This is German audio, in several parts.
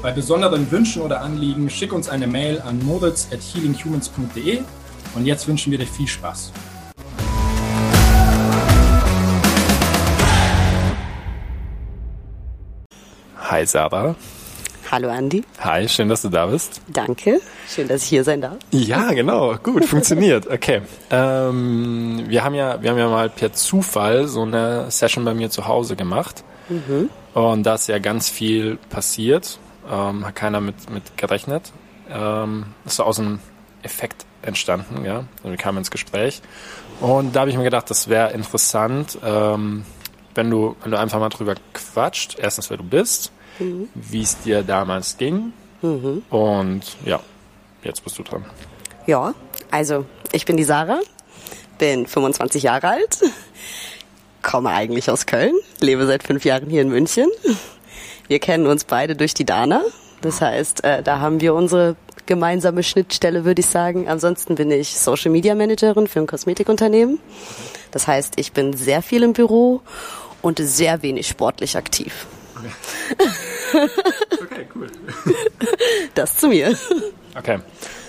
Bei besonderen Wünschen oder Anliegen schick uns eine Mail an moritz at healinghumans.de und jetzt wünschen wir dir viel Spaß. Hi Sarah. Hallo Andi. Hi, schön, dass du da bist. Danke, schön, dass ich hier sein darf. Ja, genau, gut, funktioniert. Okay, ähm, wir haben ja, wir haben ja mal per Zufall so eine Session bei mir zu Hause gemacht mhm. und da ist ja ganz viel passiert. Ähm, hat keiner mit, mit gerechnet. Ähm, ist so aus einem Effekt entstanden, ja. Also wir kamen ins Gespräch und da habe ich mir gedacht, das wäre interessant, ähm, wenn du, wenn du einfach mal drüber quatscht. Erstens, wer du bist mhm. wie es dir damals ging. Mhm. Und ja, jetzt bist du dran. Ja, also ich bin die Sarah, bin 25 Jahre alt, komme eigentlich aus Köln, lebe seit fünf Jahren hier in München. Wir kennen uns beide durch die Dana. Das heißt, äh, da haben wir unsere gemeinsame Schnittstelle, würde ich sagen. Ansonsten bin ich Social Media Managerin für ein Kosmetikunternehmen. Das heißt, ich bin sehr viel im Büro und sehr wenig sportlich aktiv. Okay, okay cool. Das zu mir. Okay.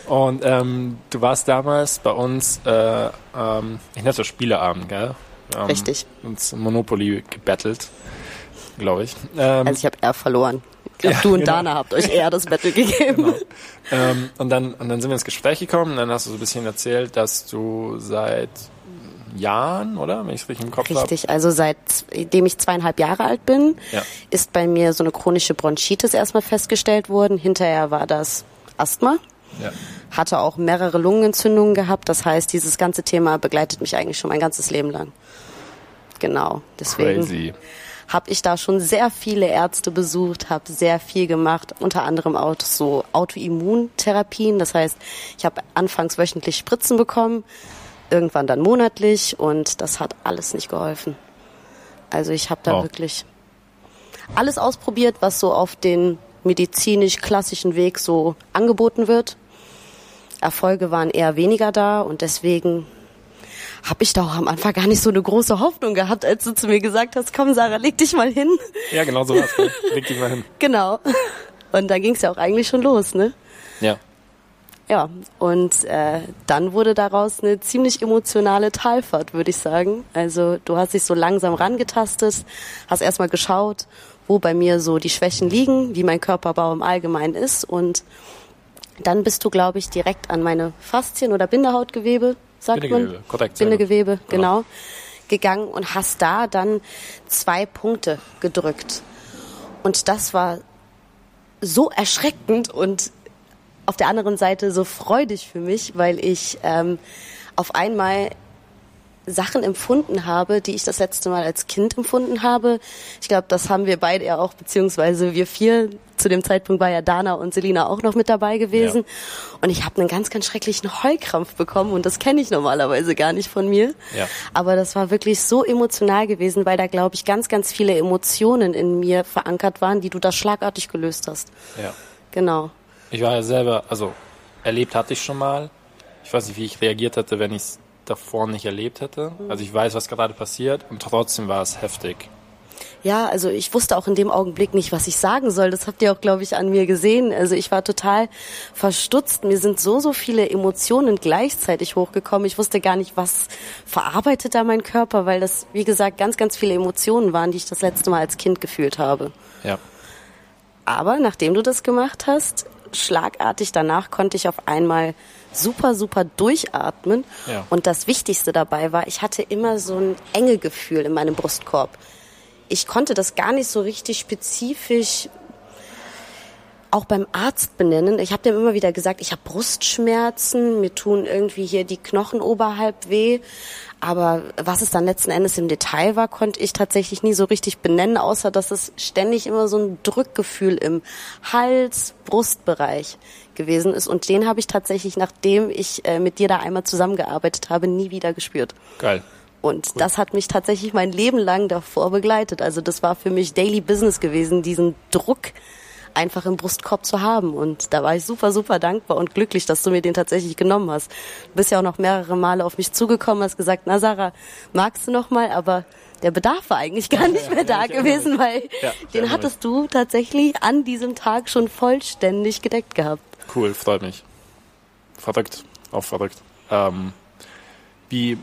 Und ähm, du warst damals bei uns, äh, ähm, ich nenne es so Spieleabend, gell? Ähm, Richtig. Uns Monopoly gebettelt, glaube ich. Ähm, also ich habe eher verloren. Ich glaube, ja, du und genau. Dana habt euch eher das Battle gegeben. Genau. Ähm, und, dann, und dann sind wir ins Gespräch gekommen und dann hast du so ein bisschen erzählt, dass du seit Jahren, oder? Wenn ich es richtig im Kopf habe. Richtig, hab. also seitdem ich zweieinhalb Jahre alt bin, ja. ist bei mir so eine chronische Bronchitis erstmal festgestellt worden. Hinterher war das Asthma. Ja. Hatte auch mehrere Lungenentzündungen gehabt. Das heißt, dieses ganze Thema begleitet mich eigentlich schon mein ganzes Leben lang. Genau, deswegen habe ich da schon sehr viele Ärzte besucht, habe sehr viel gemacht, unter anderem auch so Autoimmuntherapien. Das heißt, ich habe anfangs wöchentlich Spritzen bekommen, irgendwann dann monatlich und das hat alles nicht geholfen. Also ich habe da oh. wirklich alles ausprobiert, was so auf den medizinisch klassischen Weg so angeboten wird. Erfolge waren eher weniger da und deswegen habe ich da auch am Anfang gar nicht so eine große Hoffnung gehabt, als du zu mir gesagt hast, komm Sarah, leg dich mal hin. Ja, genau so was. Ne? Leg dich mal hin. Genau. Und da ging es ja auch eigentlich schon los, ne? Ja. Ja, und äh, dann wurde daraus eine ziemlich emotionale Talfahrt, würde ich sagen. Also du hast dich so langsam rangetastet, hast erstmal geschaut, wo bei mir so die Schwächen liegen, wie mein Körperbau im Allgemeinen ist und dann bist du, glaube ich, direkt an meine Faszien oder Bindehautgewebe, sagt Bindegewebe, man. Korrekt, Bindegewebe, genau. genau, gegangen und hast da dann zwei Punkte gedrückt. Und das war so erschreckend und auf der anderen Seite so freudig für mich, weil ich ähm, auf einmal Sachen empfunden habe, die ich das letzte Mal als Kind empfunden habe. Ich glaube, das haben wir beide ja auch, beziehungsweise wir vier. Zu dem Zeitpunkt war ja Dana und Selina auch noch mit dabei gewesen. Ja. Und ich habe einen ganz, ganz schrecklichen Heulkrampf bekommen und das kenne ich normalerweise gar nicht von mir. Ja. Aber das war wirklich so emotional gewesen, weil da, glaube ich, ganz, ganz viele Emotionen in mir verankert waren, die du da schlagartig gelöst hast. Ja. Genau. Ich war ja selber, also erlebt hatte ich schon mal. Ich weiß nicht, wie ich reagiert hätte, wenn ich es davor nicht erlebt hätte. Mhm. Also ich weiß, was gerade passiert und trotzdem war es heftig. Ja, also ich wusste auch in dem Augenblick nicht, was ich sagen soll. Das habt ihr auch, glaube ich, an mir gesehen. Also ich war total verstutzt. Mir sind so, so viele Emotionen gleichzeitig hochgekommen. Ich wusste gar nicht, was verarbeitet da mein Körper, weil das, wie gesagt, ganz, ganz viele Emotionen waren, die ich das letzte Mal als Kind gefühlt habe. Ja. Aber nachdem du das gemacht hast, schlagartig danach konnte ich auf einmal super, super durchatmen. Ja. Und das Wichtigste dabei war, ich hatte immer so ein enge Gefühl in meinem Brustkorb. Ich konnte das gar nicht so richtig spezifisch auch beim Arzt benennen. Ich habe dem immer wieder gesagt, ich habe Brustschmerzen, mir tun irgendwie hier die Knochen oberhalb weh. Aber was es dann letzten Endes im Detail war, konnte ich tatsächlich nie so richtig benennen, außer dass es ständig immer so ein Drückgefühl im Hals, Brustbereich gewesen ist. Und den habe ich tatsächlich, nachdem ich äh, mit dir da einmal zusammengearbeitet habe, nie wieder gespürt. Geil. Und cool. das hat mich tatsächlich mein Leben lang davor begleitet. Also das war für mich Daily Business gewesen, diesen Druck einfach im Brustkorb zu haben. Und da war ich super, super dankbar und glücklich, dass du mir den tatsächlich genommen hast. Du bist ja auch noch mehrere Male auf mich zugekommen, hast gesagt, na Sarah, magst du noch mal? Aber der Bedarf war eigentlich gar nicht mehr da gewesen, weil ja, den hattest du tatsächlich an diesem Tag schon vollständig gedeckt gehabt. Cool, freut mich. Verrückt, auch verrückt. Ähm, wie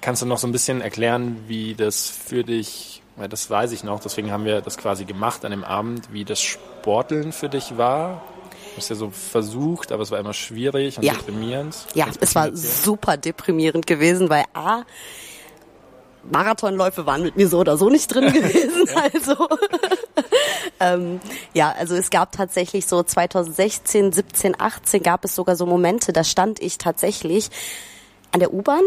kannst du noch so ein bisschen erklären, wie das für dich weil das weiß ich noch, deswegen haben wir das quasi gemacht an dem Abend, wie das Sporteln für dich war. Du hast ja so versucht, aber es war immer schwierig und ja. deprimierend. Ja, es war super deprimierend gewesen, weil A, Marathonläufe waren mit mir so oder so nicht drin gewesen. ja. Also ähm, ja, also es gab tatsächlich so 2016, 17, 18 gab es sogar so Momente, da stand ich tatsächlich an der U-Bahn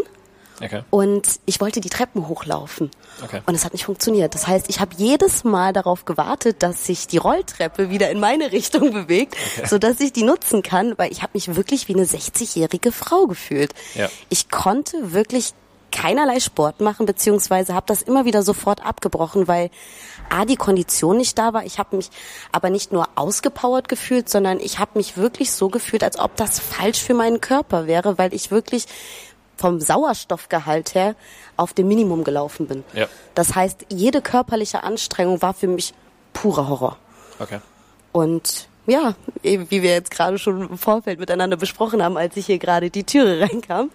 Okay. Und ich wollte die Treppen hochlaufen. Okay. Und es hat nicht funktioniert. Das heißt, ich habe jedes Mal darauf gewartet, dass sich die Rolltreppe wieder in meine Richtung bewegt, okay. sodass ich die nutzen kann, weil ich habe mich wirklich wie eine 60-jährige Frau gefühlt. Ja. Ich konnte wirklich keinerlei Sport machen, beziehungsweise habe das immer wieder sofort abgebrochen, weil A, die Kondition nicht da war. Ich habe mich aber nicht nur ausgepowert gefühlt, sondern ich habe mich wirklich so gefühlt, als ob das falsch für meinen Körper wäre, weil ich wirklich vom Sauerstoffgehalt her auf dem Minimum gelaufen bin. Ja. Das heißt, jede körperliche Anstrengung war für mich purer Horror. Okay. Und ja, wie wir jetzt gerade schon im Vorfeld miteinander besprochen haben, als ich hier gerade die Türe reinkam,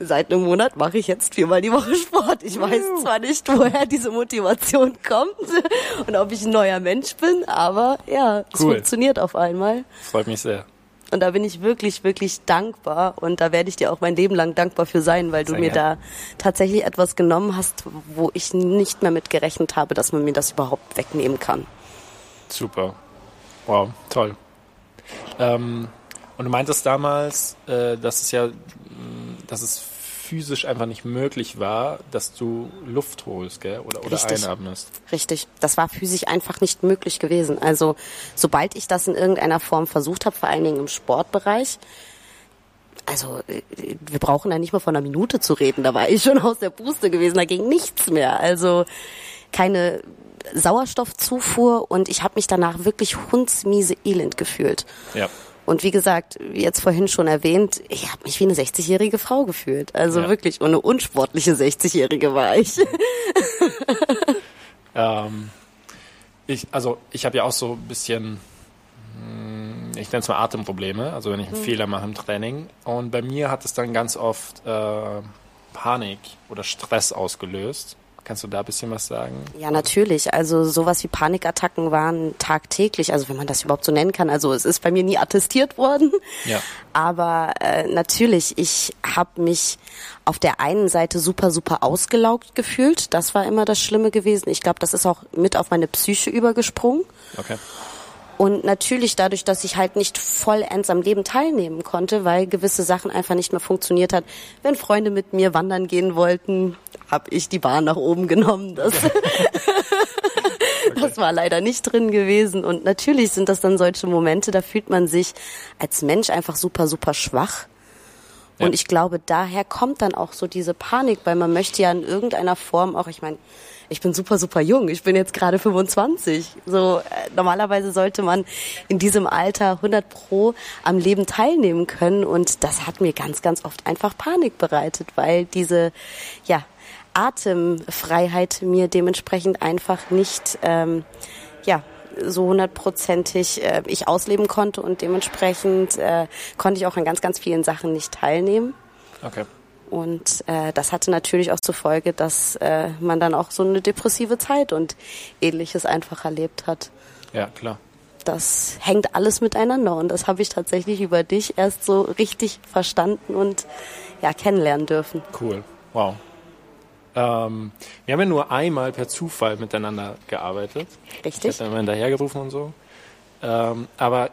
seit einem Monat mache ich jetzt viermal die Woche Sport. Ich weiß zwar nicht, woher diese Motivation kommt und ob ich ein neuer Mensch bin, aber ja, es funktioniert auf einmal. Freut mich sehr. Und da bin ich wirklich, wirklich dankbar. Und da werde ich dir auch mein Leben lang dankbar für sein, weil du Sehr mir gerne. da tatsächlich etwas genommen hast, wo ich nicht mehr mit gerechnet habe, dass man mir das überhaupt wegnehmen kann. Super. Wow, toll. Ähm, und du meintest damals, äh, dass es ja, dass es physisch einfach nicht möglich war, dass du Luft holst, gell? Oder, oder Richtig. einatmest. Richtig. Das war physisch einfach nicht möglich gewesen. Also sobald ich das in irgendeiner Form versucht habe, vor allen Dingen im Sportbereich, also äh, wir brauchen da nicht mal von einer Minute zu reden, da war ich schon aus der Puste gewesen, da ging nichts mehr. Also keine Sauerstoffzufuhr und ich habe mich danach wirklich hundsmiese elend gefühlt. Ja. Und wie gesagt, wie jetzt vorhin schon erwähnt, ich habe mich wie eine 60-jährige Frau gefühlt. Also ja. wirklich, und eine unsportliche 60-jährige war ich. ähm, ich also ich habe ja auch so ein bisschen, hm, ich nenne es mal Atemprobleme, also wenn ich einen mhm. Fehler mache im Training. Und bei mir hat es dann ganz oft äh, Panik oder Stress ausgelöst. Kannst du da ein bisschen was sagen? Ja, natürlich. Also sowas wie Panikattacken waren tagtäglich, also wenn man das überhaupt so nennen kann. Also es ist bei mir nie attestiert worden. Ja. Aber äh, natürlich, ich habe mich auf der einen Seite super, super ausgelaugt gefühlt. Das war immer das Schlimme gewesen. Ich glaube, das ist auch mit auf meine Psyche übergesprungen. Okay. Und natürlich dadurch, dass ich halt nicht vollends am Leben teilnehmen konnte, weil gewisse Sachen einfach nicht mehr funktioniert hat. Wenn Freunde mit mir wandern gehen wollten, habe ich die Bahn nach oben genommen. Das, das war leider nicht drin gewesen. Und natürlich sind das dann solche Momente, da fühlt man sich als Mensch einfach super, super schwach. Und ich glaube, daher kommt dann auch so diese Panik, weil man möchte ja in irgendeiner Form auch, ich meine, ich bin super, super jung. Ich bin jetzt gerade 25. So, äh, normalerweise sollte man in diesem Alter 100 pro am Leben teilnehmen können. Und das hat mir ganz, ganz oft einfach Panik bereitet, weil diese, ja, Atemfreiheit mir dementsprechend einfach nicht, ähm, ja, so hundertprozentig äh, ich ausleben konnte und dementsprechend äh, konnte ich auch an ganz, ganz vielen Sachen nicht teilnehmen. Okay. Und äh, das hatte natürlich auch zur Folge, dass äh, man dann auch so eine depressive Zeit und ähnliches einfach erlebt hat. Ja, klar. Das hängt alles miteinander und das habe ich tatsächlich über dich erst so richtig verstanden und ja, kennenlernen dürfen. Cool. Wow. Ähm, wir haben ja nur einmal per Zufall miteinander gearbeitet. Richtig. Ich habe immer hinterhergerufen und so. Ähm, aber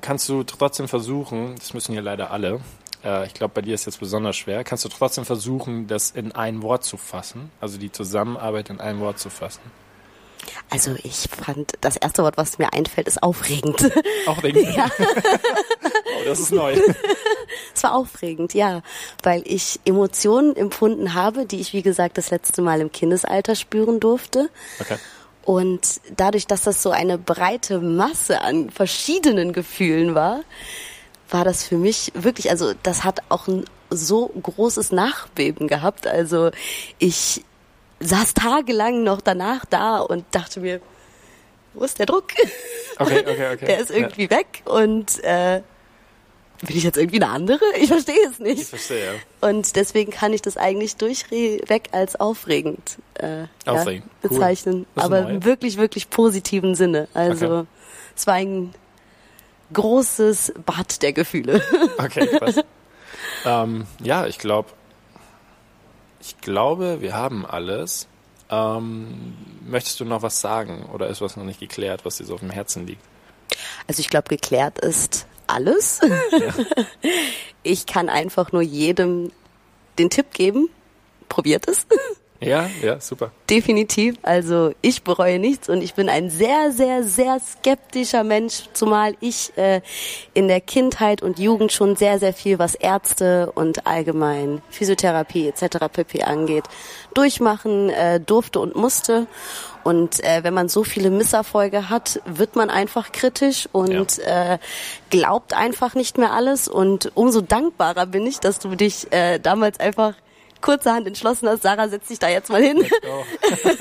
kannst du trotzdem versuchen, das müssen hier leider alle, äh, ich glaube, bei dir ist jetzt besonders schwer, kannst du trotzdem versuchen, das in ein Wort zu fassen, also die Zusammenarbeit in ein Wort zu fassen? Also ich fand, das erste Wort, was mir einfällt, ist aufregend. Aufregend? Ja. Das ist neu. Es war aufregend, ja, weil ich Emotionen empfunden habe, die ich, wie gesagt, das letzte Mal im Kindesalter spüren durfte. Okay. Und dadurch, dass das so eine breite Masse an verschiedenen Gefühlen war, war das für mich wirklich, also das hat auch ein so großes Nachbeben gehabt. Also ich saß tagelang noch danach da und dachte mir, wo ist der Druck? Okay, okay, okay. Der ist irgendwie ja. weg und äh, bin ich jetzt irgendwie eine andere? Ich verstehe es nicht. Ich verstehe, ja. Und deswegen kann ich das eigentlich durchweg als aufregend, äh, aufregend. Ja, bezeichnen. Cool. Aber im wirklich, wirklich positiven Sinne. Also okay. es war ein großes Bad der Gefühle. Okay, krass. ähm, ja, ich glaube, ich glaube, wir haben alles. Ähm, möchtest du noch was sagen oder ist was noch nicht geklärt, was dir so auf dem Herzen liegt? Also ich glaube, geklärt ist alles. Ja. Ich kann einfach nur jedem den Tipp geben, probiert es. Ja, ja, super. Definitiv. Also ich bereue nichts und ich bin ein sehr, sehr, sehr skeptischer Mensch, zumal ich äh, in der Kindheit und Jugend schon sehr, sehr viel, was Ärzte und allgemein Physiotherapie etc. pp. angeht, durchmachen äh, durfte und musste. Und äh, wenn man so viele Misserfolge hat, wird man einfach kritisch und ja. äh, glaubt einfach nicht mehr alles. Und umso dankbarer bin ich, dass du dich äh, damals einfach kurzerhand entschlossen hast, Sarah, setz dich da jetzt mal hin.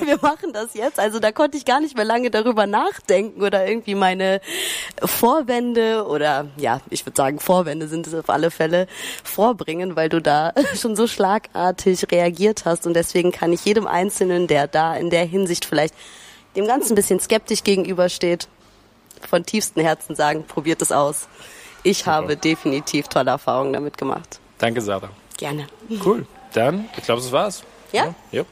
Wir machen das jetzt. Also da konnte ich gar nicht mehr lange darüber nachdenken oder irgendwie meine Vorwände oder ja, ich würde sagen Vorwände sind es auf alle Fälle vorbringen, weil du da schon so schlagartig reagiert hast und deswegen kann ich jedem Einzelnen, der da in der Hinsicht vielleicht dem Ganzen ein bisschen skeptisch gegenübersteht, von tiefstem Herzen sagen, probiert es aus. Ich Super. habe definitiv tolle Erfahrungen damit gemacht. Danke, Sarah. Gerne. Cool. Dann, ich glaube, das war's. Ja? ja? ja.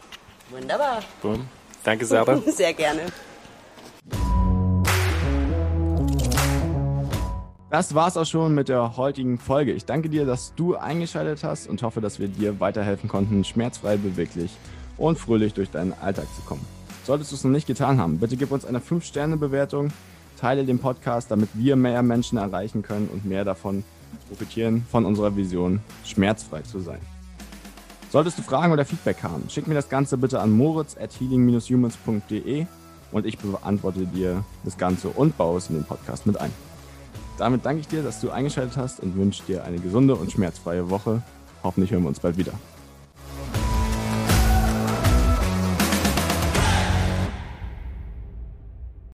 Wunderbar. Boom. Danke, Sarah. Sehr gerne. Das war's auch schon mit der heutigen Folge. Ich danke dir, dass du eingeschaltet hast und hoffe, dass wir dir weiterhelfen konnten, schmerzfrei, beweglich und fröhlich durch deinen Alltag zu kommen. Solltest du es noch nicht getan haben, bitte gib uns eine 5-Sterne-Bewertung, teile den Podcast, damit wir mehr Menschen erreichen können und mehr davon profitieren von unserer Vision, schmerzfrei zu sein. Solltest du Fragen oder Feedback haben, schick mir das Ganze bitte an moritz at healing-humans.de und ich beantworte dir das Ganze und baue es in den Podcast mit ein. Damit danke ich dir, dass du eingeschaltet hast und wünsche dir eine gesunde und schmerzfreie Woche. Hoffentlich hören wir uns bald wieder.